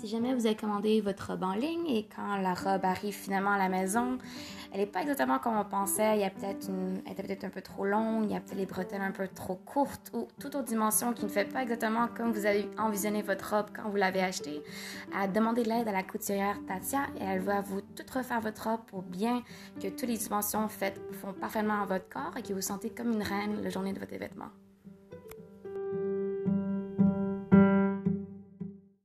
Si jamais vous avez commandé votre robe en ligne et quand la robe arrive finalement à la maison, elle n'est pas exactement comme on pensait. Il y a peut-être une, elle était peut-être un peu trop longue, il y a peut-être les bretelles un peu trop courtes ou toute autre dimension qui ne fait pas exactement comme vous avez envisionné votre robe quand vous l'avez achetée. À demander de l'aide à la couturière Tatia et elle va vous tout refaire votre robe pour bien que toutes les dimensions faites font parfaitement à votre corps et que vous vous sentez comme une reine la journée de votre événement.